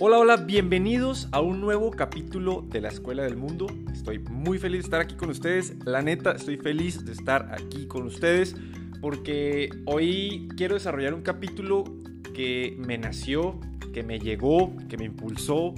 Hola, hola, bienvenidos a un nuevo capítulo de la Escuela del Mundo. Estoy muy feliz de estar aquí con ustedes. La neta, estoy feliz de estar aquí con ustedes porque hoy quiero desarrollar un capítulo que me nació, que me llegó, que me impulsó,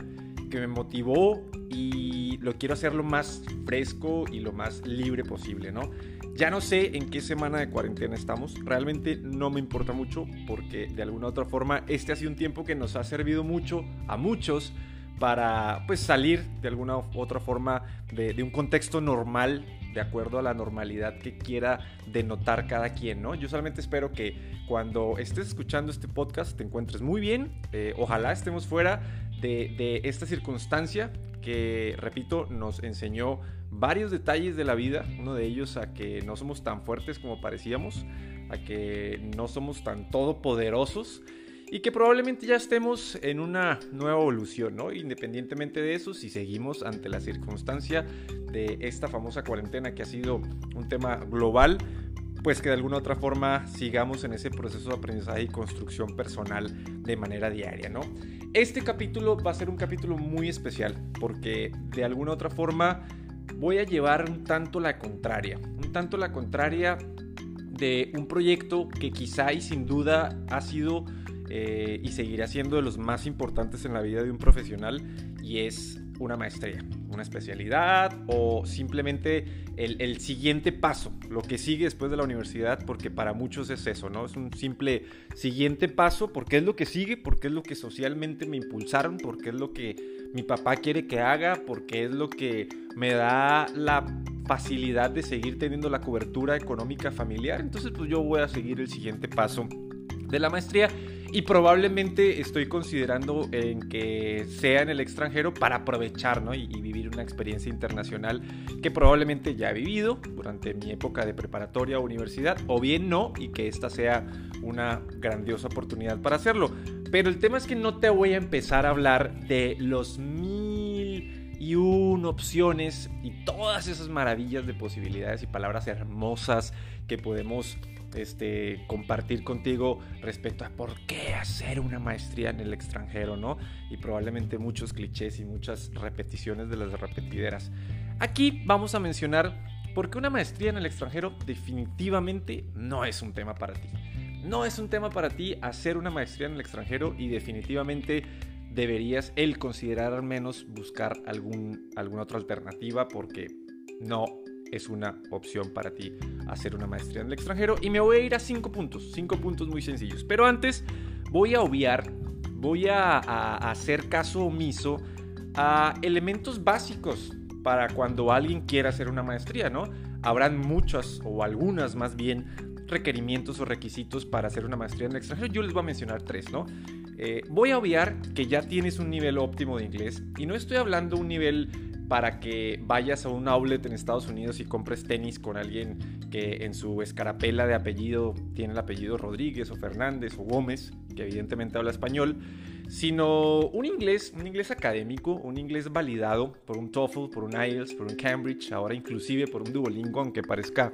que me motivó y lo quiero hacer lo más fresco y lo más libre posible, ¿no? Ya no sé en qué semana de cuarentena estamos, realmente no me importa mucho porque de alguna u otra forma este ha sido un tiempo que nos ha servido mucho a muchos para pues salir de alguna u otra forma de, de un contexto normal de acuerdo a la normalidad que quiera denotar cada quien, ¿no? Yo solamente espero que cuando estés escuchando este podcast te encuentres muy bien, eh, ojalá estemos fuera de, de esta circunstancia que, repito, nos enseñó varios detalles de la vida, uno de ellos a que no somos tan fuertes como parecíamos, a que no somos tan todopoderosos y que probablemente ya estemos en una nueva evolución, ¿no? Independientemente de eso, si seguimos ante la circunstancia de esta famosa cuarentena que ha sido un tema global, pues que de alguna otra forma sigamos en ese proceso de aprendizaje y construcción personal de manera diaria, ¿no? Este capítulo va a ser un capítulo muy especial porque de alguna otra forma voy a llevar un tanto la contraria, un tanto la contraria de un proyecto que quizá y sin duda ha sido eh, y seguirá siendo de los más importantes en la vida de un profesional y es una maestría, una especialidad o simplemente el, siguiente paso, lo que sigue después de la universidad, porque para muchos es eso, ¿no? Es un simple siguiente paso, porque es lo que sigue, porque es lo que socialmente me impulsaron, porque es lo que mi papá quiere que haga, porque es lo que me da la facilidad de seguir teniendo la cobertura económica familiar. Entonces, pues yo voy a seguir el siguiente paso de la maestría y probablemente estoy considerando en que sea en el extranjero para aprovechar ¿no? y, vivir una experiencia internacional que probablemente ya he vivido durante mi época de preparatoria o universidad o bien no y que esta sea una grandiosa oportunidad para hacerlo. Pero el tema es que no te voy a empezar a hablar de los mil y un opciones y todas esas maravillas de posibilidades y palabras hermosas que podemos este, compartir contigo respecto a por qué hacer una maestría en el extranjero, ¿no? Y probablemente muchos clichés y muchas repeticiones de las repetideras. Aquí vamos a mencionar por qué una maestría en el extranjero definitivamente no es un tema para ti. No es un tema para ti hacer una maestría en el extranjero y definitivamente deberías el considerar al menos buscar algún, alguna otra alternativa porque no es una opción para ti hacer una maestría en el extranjero. Y me voy a ir a cinco puntos, cinco puntos muy sencillos. Pero antes voy a obviar, voy a, hacer caso omiso a elementos básicos para cuando alguien quiera hacer una maestría, ¿no? Habrán muchas o algunas más bien requerimientos o requisitos para hacer una maestría en el extranjero. Yo les voy a mencionar tres, ¿no? Eh, voy a obviar que ya tienes un nivel óptimo de inglés y no estoy hablando un nivel para que vayas a un outlet en Estados Unidos y compres tenis con alguien que en su escarapela de apellido tiene el apellido Rodríguez o Fernández o Gómez, que evidentemente habla español, sino un inglés, un inglés académico, un inglés validado por un TOEFL, por un IELTS, por un Cambridge, ahora inclusive por un Duolingo, aunque parezca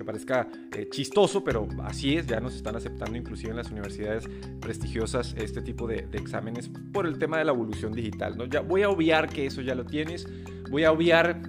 que parezca eh, chistoso, pero así es, ya nos están aceptando inclusive en las universidades prestigiosas este tipo de, exámenes por el tema de la evolución digital. ¿no? Ya voy a obviar que eso ya lo tienes, voy a obviar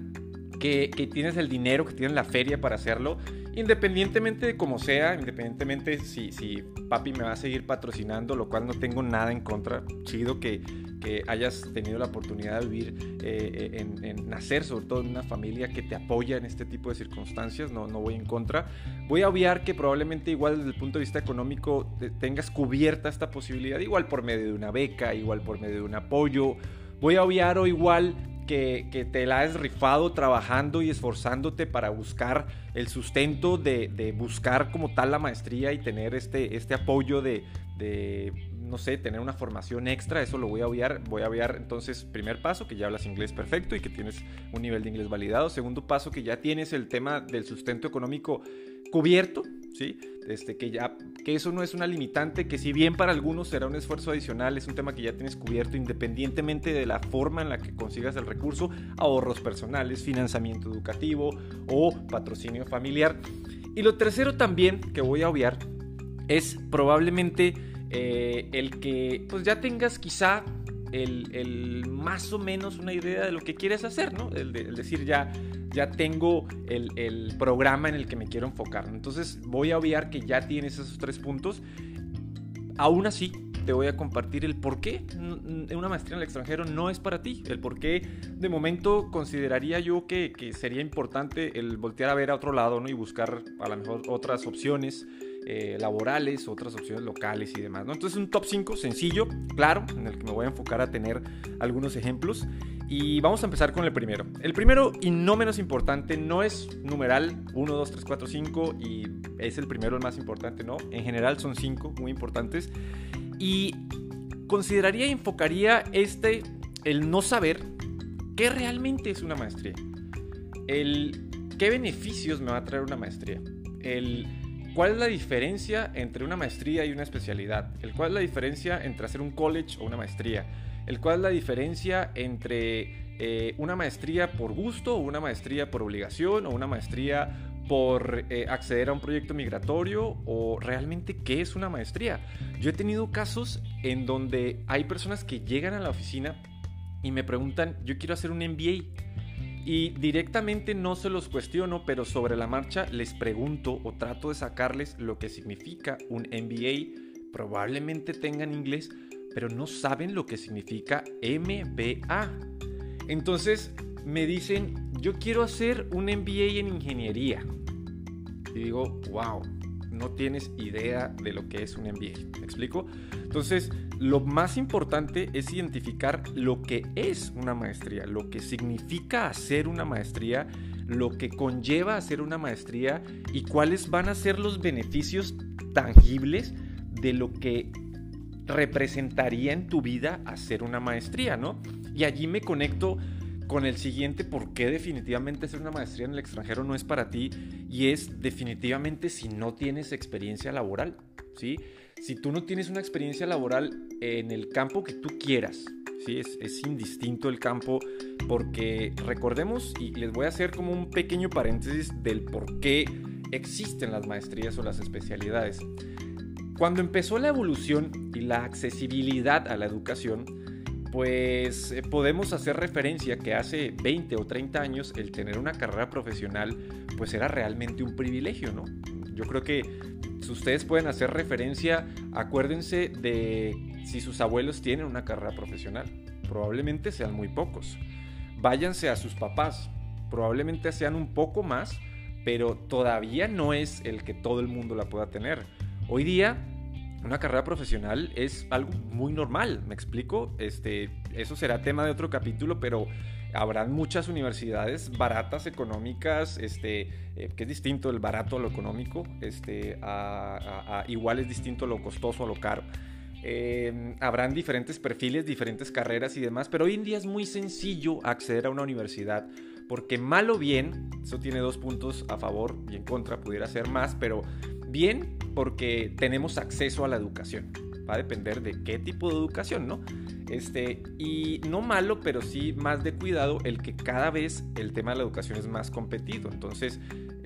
que, que tienes el dinero, que tienes la feria para hacerlo, independientemente de cómo sea, independientemente si, si papi me va a seguir patrocinando, lo cual no tengo nada en contra, chido que, que hayas tenido la oportunidad de vivir, eh, en, en, nacer sobre todo en una familia que te apoya en este tipo de circunstancias, no, no voy en contra. Voy a obviar que probablemente igual desde el punto de vista económico tengas cubierta esta posibilidad, igual por medio de una beca, igual por medio de un apoyo. Voy a obviar o igual que, te la has rifado trabajando y esforzándote para buscar el sustento de, de, buscar como tal la maestría y tener este, este apoyo de, de, no sé, tener una formación extra, eso lo voy a obviar. Voy a obviar entonces, primer paso, que ya hablas inglés perfecto y que tienes un nivel de inglés validado. Segundo paso, que ya tienes el tema del sustento económico cubierto, ¿sí? Este, que ya, que eso no es una limitante, que si bien para algunos será un esfuerzo adicional, es un tema que ya tienes cubierto independientemente de la forma en la que consigas el recurso, ahorros personales, financiamiento educativo o patrocinio familiar. Y lo tercero también que voy a obviar es probablemente eh, el que pues ya tengas quizá el, más o menos una idea de lo que quieres hacer, ¿no? El, decir, ya, ya tengo el, el, programa en el que me quiero enfocar. Entonces voy a obviar que ya tienes esos tres puntos. Aún así, te voy a compartir el por qué una maestría en el extranjero no es para ti. El por qué de momento consideraría yo que, que sería importante el voltear a ver a otro lado ¿no? y buscar a lo mejor otras opciones. Eh, laborales, otras opciones locales y demás. ¿no? Entonces un top 5 sencillo, claro, en el que me voy a enfocar a tener algunos ejemplos. Y vamos a empezar con el primero. El primero y no menos importante no es numeral 1, 2, 3, 4, 5 y es el primero el más importante, ¿no? En general son 5 muy importantes. Y consideraría y enfocaría este, el no saber qué realmente es una maestría. El qué beneficios me va a traer una maestría. El cuál es la diferencia entre una maestría y una especialidad. El cuál es la diferencia entre hacer un college o una maestría. El cuál es la diferencia entre eh, una maestría por gusto o una maestría por obligación o una maestría por eh, acceder a un proyecto migratorio o realmente qué es una maestría. Yo he tenido casos en donde hay personas que llegan a la oficina y me preguntan, yo quiero hacer un MBA. Y directamente no se los cuestiono, pero sobre la marcha les pregunto o trato de sacarles lo que significa un MBA. Probablemente tengan inglés, pero no saben lo que significa MBA. Entonces me dicen, yo quiero hacer un MBA en ingeniería y digo, wow, no tienes idea de lo que es un MBA. ¿Me explico? Entonces, lo más importante es identificar lo que es una maestría, lo que significa hacer una maestría, lo que conlleva hacer una maestría y cuáles van a ser los beneficios tangibles de lo que representaría en tu vida hacer una maestría, ¿no? Y allí me conecto con el siguiente por qué definitivamente hacer una maestría en el extranjero no es para ti y es definitivamente si no tienes experiencia laboral, ¿sí? Si tú no tienes una experiencia laboral en el campo que tú quieras, ¿sí? Es, es indistinto el campo porque recordemos, y les voy a hacer como un pequeño paréntesis del por qué existen las maestrías o las especialidades. Cuando empezó la evolución y la accesibilidad a la educación, pues eh, podemos hacer referencia que hace 20 o 30 años el tener una carrera profesional pues era realmente un privilegio, ¿no? Yo creo que ustedes pueden hacer referencia, acuérdense de si sus abuelos tienen una carrera profesional, probablemente sean muy pocos. Váyanse a sus papás, probablemente sean un poco más, pero todavía no es el que todo el mundo la pueda tener. Hoy día una carrera profesional es algo muy normal, ¿me explico? Este, eso será tema de otro capítulo, pero habrán muchas universidades baratas, económicas, este, eh, que es distinto el barato a lo económico, este, igual es distinto lo costoso a lo caro. Em, habrán diferentes perfiles, diferentes carreras y demás, pero hoy en día es muy sencillo acceder a una universidad porque mal o bien, eso tiene dos puntos a favor y en contra, pudiera ser más, pero bien porque tenemos acceso a la educación. Va a depender de qué tipo de educación, ¿no? Este, y no malo, pero sí más de cuidado el que cada vez el tema de la educación es más competido. Entonces,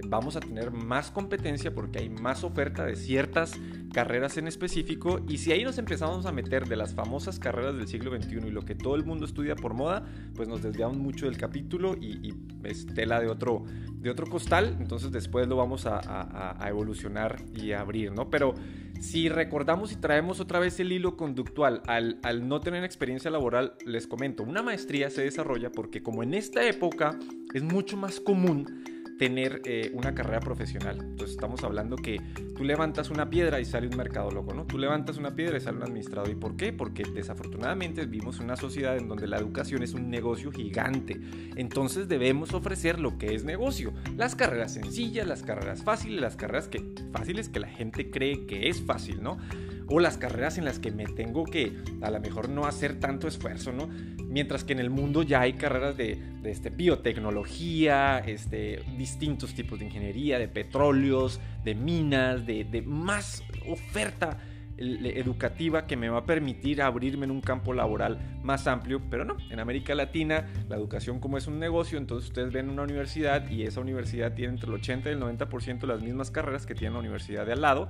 vamos a tener más competencia porque hay más oferta de ciertas carreras en específico y si ahí nos empezamos a meter de las famosas carreras del siglo XXI y lo que todo el mundo estudia por moda, pues nos desviamos mucho del capítulo y, es tela de otro, de otro costal, entonces después lo vamos a, evolucionar y abrir, ¿no? Pero si recordamos y traemos otra vez el hilo conductual al, no tener experiencia laboral, les comento, una maestría se desarrolla porque como en esta época es mucho más común tener eh, una carrera profesional. Entonces estamos hablando que tú levantas una piedra y sale un mercado loco, ¿no? Tú levantas una piedra y sale un administrador. ¿Y por qué? Porque desafortunadamente vivimos en una sociedad en donde la educación es un negocio gigante. Entonces debemos ofrecer lo que es negocio. Las carreras sencillas, las carreras fáciles, las carreras que, fáciles que la gente cree que es fácil, ¿no? O las carreras en las que me tengo que a lo mejor no hacer tanto esfuerzo, ¿no? Mientras que en el mundo ya hay carreras de, este, biotecnología, este, distintos tipos de ingeniería, de petróleos, de minas, de, de más oferta educativa que me va a permitir abrirme en un campo laboral más amplio, pero no, en América Latina la educación como es un negocio, entonces ustedes ven una universidad y esa universidad tiene entre el 80 y el 90% las mismas carreras que tiene la universidad de al lado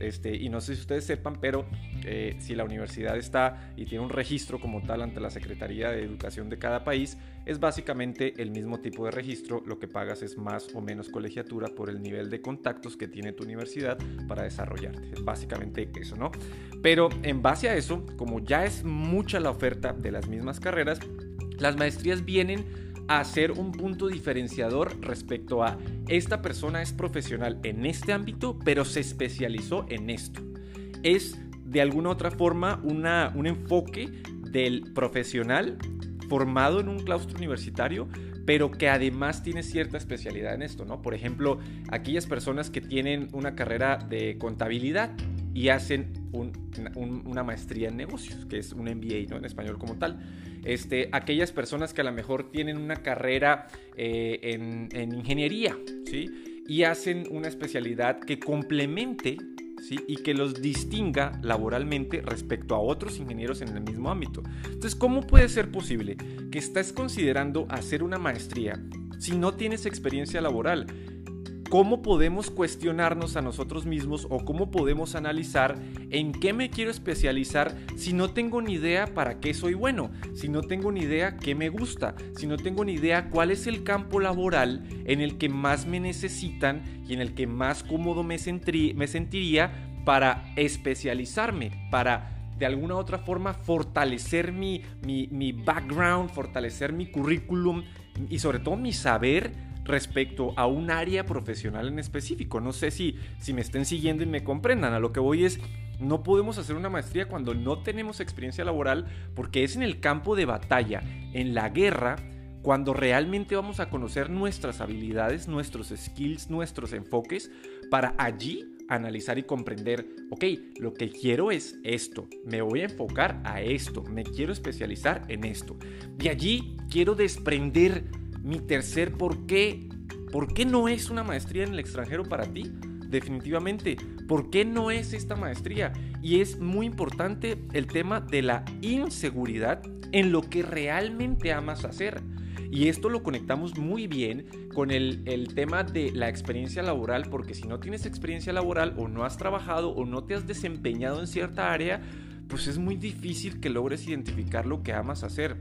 Este, y no sé si ustedes sepan, pero eh, si la universidad está y tiene un registro como tal ante la Secretaría de Educación de cada país, es básicamente el mismo tipo de registro. Lo que pagas es más o menos colegiatura por el nivel de contactos que tiene tu universidad para desarrollarte. Es básicamente eso, ¿no? Pero en base a eso, como ya es mucha la oferta de las mismas carreras, las maestrías vienen a ser un punto diferenciador respecto a esta persona es profesional en este ámbito, pero se especializó en esto. Es de alguna otra forma una, un enfoque del profesional formado en un claustro universitario, pero que además tiene cierta especialidad en esto, ¿no? Por ejemplo, aquellas personas que tienen una carrera de contabilidad y hacen una maestría en negocios, que es un MBA, ¿no? En español como tal. Este, aquellas personas que a lo mejor tienen una carrera eh, en, ingeniería, ¿sí? Y hacen una especialidad que complemente ¿Sí? y que los distinga laboralmente respecto a otros ingenieros en el mismo ámbito. Entonces, ¿cómo puede ser posible que estés considerando hacer una maestría si no tienes experiencia laboral? Cómo podemos cuestionarnos a nosotros mismos o cómo podemos analizar en qué me quiero especializar si no tengo ni idea para qué soy bueno, si no tengo ni idea qué me gusta, si no tengo ni idea cuál es el campo laboral en el que más me necesitan y en el que más cómodo me, sentiría para especializarme, para de alguna u otra forma fortalecer mi, mi, mi background, fortalecer mi currículum y sobre todo mi saber respecto a un área profesional en específico. No sé si, si me estén siguiendo y me comprendan. A lo que voy es, no podemos hacer una maestría cuando no tenemos experiencia laboral porque es en el campo de batalla, en la guerra, cuando realmente vamos a conocer nuestras habilidades, nuestros skills, nuestros enfoques, para allí analizar y comprender, ok, lo que quiero es esto, me voy a enfocar a esto, me quiero especializar en esto. De allí quiero desprender mi tercer por qué. ¿Por qué no es una maestría en el extranjero para ti? Definitivamente. ¿Por qué no es esta maestría? Y es muy importante el tema de la inseguridad en lo que realmente amas hacer. Y esto lo conectamos muy bien con el, el, tema de la experiencia laboral, porque si no tienes experiencia laboral o no has trabajado o no te has desempeñado en cierta área, pues es muy difícil que logres identificar lo que amas hacer.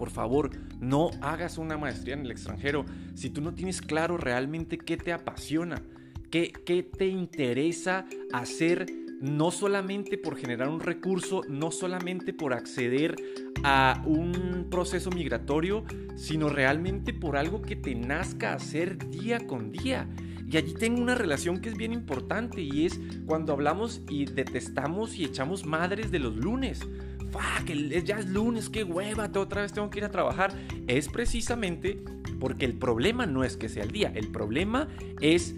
Por favor, no hagas una maestría en el extranjero si tú no tienes claro realmente qué te apasiona, qué, qué te interesa hacer no solamente por generar un recurso, no solamente por acceder a un proceso migratorio, sino realmente por algo que te nazca hacer día con día. Y allí tengo una relación que es bien importante y es cuando hablamos y detestamos y echamos madres de los lunes fuck, ya es lunes, qué hueva, otra vez tengo que ir a trabajar. Es precisamente porque el problema no es que sea el día, el problema es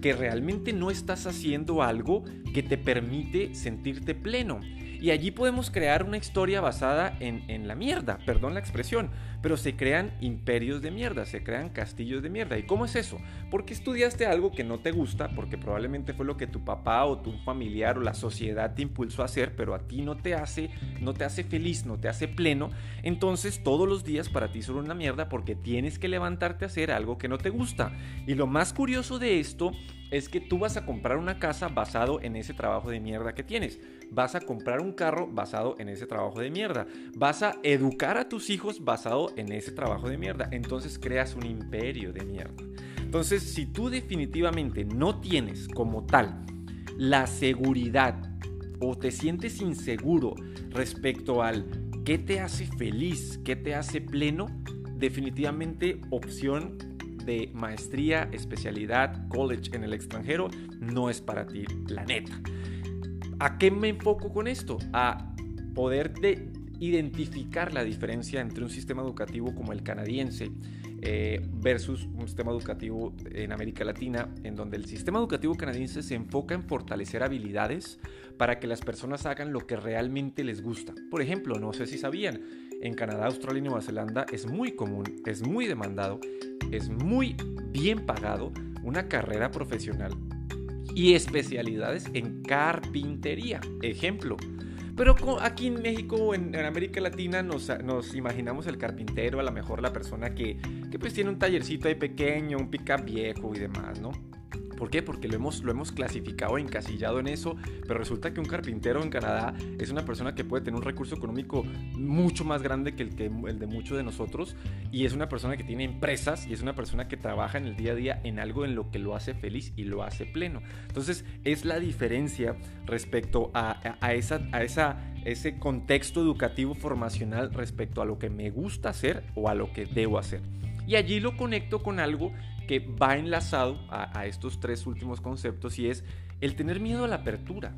que realmente no estás haciendo algo que te permite sentirte pleno. Y allí podemos crear una historia basada en, en, la mierda, perdón la expresión, pero se crean imperios de mierda, se crean castillos de mierda. ¿Y cómo es eso? Porque estudiaste algo que no te gusta, porque probablemente fue lo que tu papá o tu familiar o la sociedad te impulsó a hacer, pero a ti no te hace, no te hace feliz, no te hace pleno. Entonces todos los días para ti son una mierda porque tienes que levantarte a hacer algo que no te gusta. Y lo más curioso de esto es que tú vas a comprar una casa basado en ese trabajo de mierda que tienes. Vas a comprar un carro basado en ese trabajo de mierda. Vas a educar a tus hijos basado en ese trabajo de mierda. Entonces creas un imperio de mierda. Entonces, si tú definitivamente no tienes como tal la seguridad o te sientes inseguro respecto al qué te hace feliz, qué te hace pleno, definitivamente opción de maestría, especialidad, college en el extranjero no es para ti, la neta. ¿A qué me enfoco con esto? A poder de identificar la diferencia entre un sistema educativo como el canadiense eh, versus un sistema educativo en América Latina, en donde el sistema educativo canadiense se enfoca en fortalecer habilidades para que las personas hagan lo que realmente les gusta. Por ejemplo, no sé si sabían, en Canadá, Australia y Nueva Zelanda es muy común, es muy demandado, es muy bien pagado una carrera profesional y especialidades en carpintería. Ejemplo, pero aquí en México o en, América Latina nos, imaginamos el carpintero, a lo mejor la persona que, pues tiene un tallercito ahí pequeño, un pickup viejo y demás, ¿no? ¿Por qué? Porque lo hemos, lo hemos clasificado, encasillado en eso, pero resulta que un carpintero en Canadá es una persona que puede tener un recurso económico mucho más grande que el, que el de muchos de nosotros y es una persona que tiene empresas y es una persona que trabaja en el día a día en algo en lo que lo hace feliz y lo hace pleno. Entonces es la diferencia respecto a, esa, a esa, ese contexto educativo formacional respecto a lo que me gusta hacer o a lo que debo hacer. Y allí lo conecto con algo que va enlazado a, estos tres últimos conceptos y es el tener miedo a la apertura,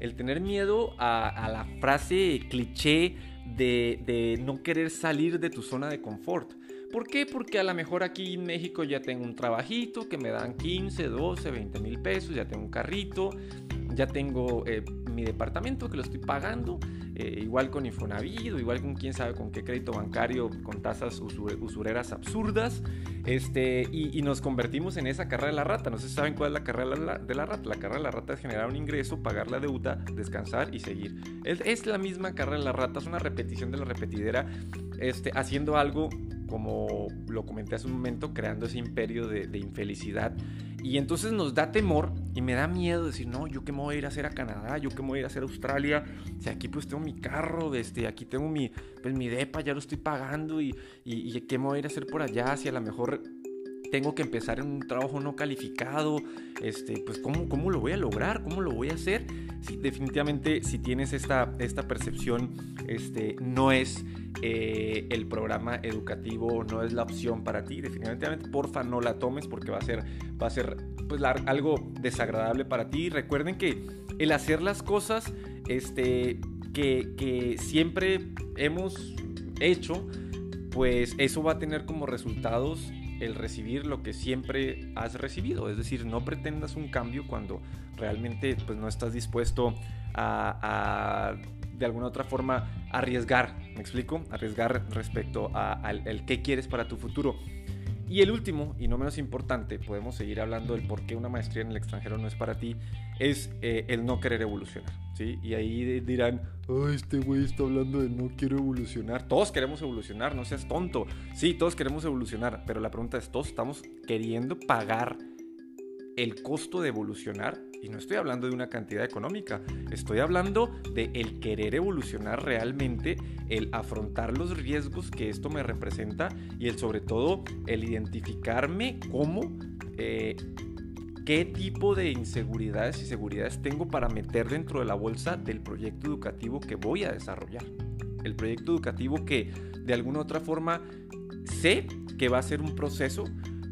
el tener miedo a, la frase cliché de, de, no querer salir de tu zona de confort. ¿Por qué? Porque a lo mejor aquí en México ya tengo un trabajito que me dan 15, 12, 20 mil pesos, ya tengo un carrito, ya tengo eh, mi departamento que lo estoy pagando, eh, igual con Infonavit, igual con quién sabe con qué crédito bancario, con tasas usureras absurdas, este, y, nos convertimos en esa carrera de la rata. No sé si saben cuál es la carrera de la rata. La carrera de la rata es generar un ingreso, pagar la deuda, descansar y seguir. Es, es la misma carrera de la rata, es una repetición de la repetidera, este, haciendo algo como lo comenté hace un momento, creando ese imperio de, de infelicidad y entonces nos da temor y me da miedo decir, no, yo qué me voy a ir a hacer a Canadá, yo qué me voy a ir a hacer a Australia, si aquí pues tengo mi carro, este, aquí tengo mi, pues mi depa, ya lo estoy pagando y, y, y qué me voy a ir a hacer por allá, si a lo mejor tengo que empezar en un trabajo no calificado, este, pues ¿cómo, cómo lo voy a lograr, cómo lo voy a hacer. Definitivamente si tienes esta, esta percepción, este, no es eh, el programa educativo, no es la opción para ti. Definitivamente, porfa, no la tomes porque va a ser, va a ser pues, algo desagradable para ti. Recuerden que el hacer las cosas este, que, que siempre hemos hecho, pues eso va a tener como resultados el recibir lo que siempre has recibido. Es decir, no pretendas un cambio cuando realmente pues, no estás dispuesto a, de alguna otra forma arriesgar. ¿Me explico? Arriesgar respecto al qué quieres para tu futuro. Y el último, y no menos importante, podemos seguir hablando del por qué una maestría en el extranjero no es para ti, es eh, el no querer evolucionar, ¿sí? Y ahí dirán, ay, este güey está hablando de no quiero evolucionar. Todos queremos evolucionar, no seas tonto. Sí, todos queremos evolucionar, pero la pregunta es, ¿todos estamos queriendo pagar el costo de evolucionar? Y no estoy hablando de una cantidad económica, estoy hablando de el querer evolucionar realmente, el afrontar los riesgos que esto me representa y el sobre todo el identificarme como eh, qué tipo de inseguridades y seguridades tengo para meter dentro de la bolsa del proyecto educativo que voy a desarrollar. El proyecto educativo que de alguna otra forma sé que va a ser un proceso,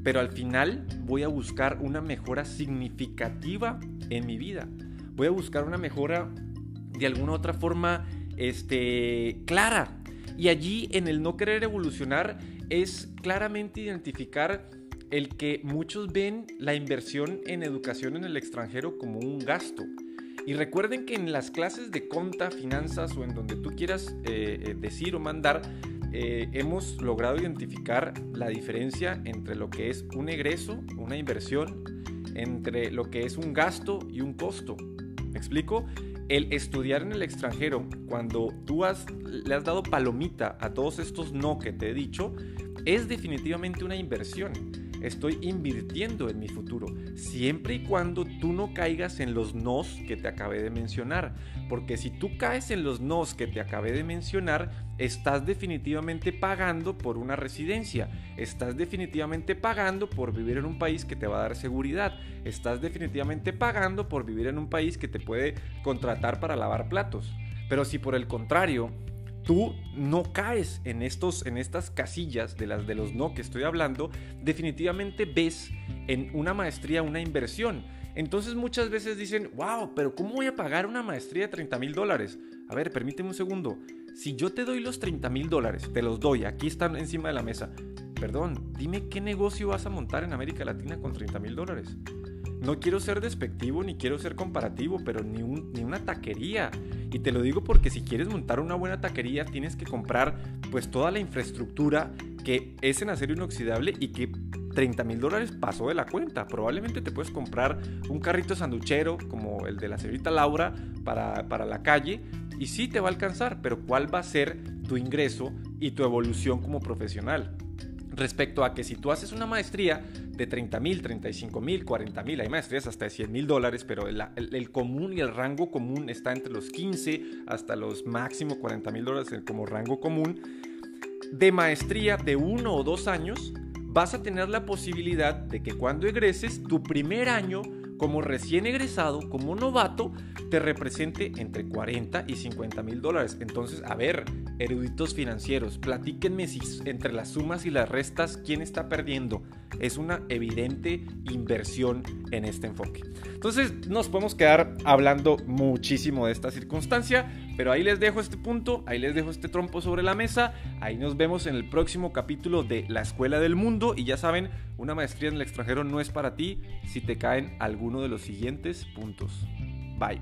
pero al final voy a buscar una mejora significativa en mi vida. Voy a buscar una mejora de alguna otra forma este, clara. Y allí en el no querer evolucionar es claramente identificar el que muchos ven la inversión en educación en el extranjero como un gasto. Y recuerden que en las clases de conta, finanzas o en donde tú quieras eh, eh, decir o mandar, eh, hemos logrado identificar la diferencia entre lo que es un egreso, una inversión, entre lo que es un gasto y un costo. ¿Me explico? El estudiar en el extranjero, cuando tú le has dado palomita a todos estos no que te he dicho, es definitivamente una inversión estoy invirtiendo en mi futuro, siempre y cuando tú no caigas en los nos que te acabé de mencionar, porque si tú caes en los nos que te acabé de mencionar, estás definitivamente pagando por una residencia, estás definitivamente pagando por vivir en un país que te va a dar seguridad, estás definitivamente pagando por vivir en un país que te puede contratar para lavar platos. Pero si por el contrario, tú no caes en, estos, en estas casillas de las de los no que estoy hablando, definitivamente ves en una maestría una inversión. Entonces muchas veces dicen, wow, pero ¿cómo voy a pagar una maestría de 30 mil dólares? A ver, permíteme un segundo. Si yo te doy los 30 mil dólares, te los doy, aquí están encima de la mesa. Perdón, dime qué negocio vas a montar en América Latina con 30 mil dólares. No quiero ser despectivo ni quiero ser comparativo, pero ni, ni una taquería. Y te lo digo porque si quieres montar una buena taquería tienes que comprar pues toda la infraestructura que es en acero inoxidable y que 30 mil dólares pasó de la cuenta. Probablemente te puedes comprar un carrito sanduchero como el de la señorita Laura para, para la calle y sí te va a alcanzar, pero ¿cuál va a ser tu ingreso y tu evolución como profesional? Respecto a que si tú haces una maestría, de 30 mil, 35 mil, 40 mil, hay maestrías hasta de 100 mil dólares, pero el, el, común y el rango común está entre los 15 hasta los máximo 40 mil dólares como rango común. De maestría de uno o dos años, vas a tener la posibilidad de que cuando egreses, tu primer año como recién egresado, como novato, te represente entre 40 y 50 mil dólares. Entonces, a ver, eruditos financieros, platíquenme si entre las sumas y las restas, ¿quién está perdiendo? Es una evidente inversión en este enfoque. Entonces, nos podemos quedar hablando muchísimo de esta circunstancia, pero ahí les dejo este punto, ahí les dejo este trompo sobre la mesa, ahí nos vemos en el próximo capítulo de La Escuela del Mundo y ya saben, una maestría en el extranjero no es para ti si te caen alguno de los siguientes puntos. Bye.